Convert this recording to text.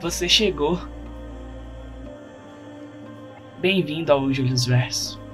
você chegou. Bem-vindo ao Julius Verso.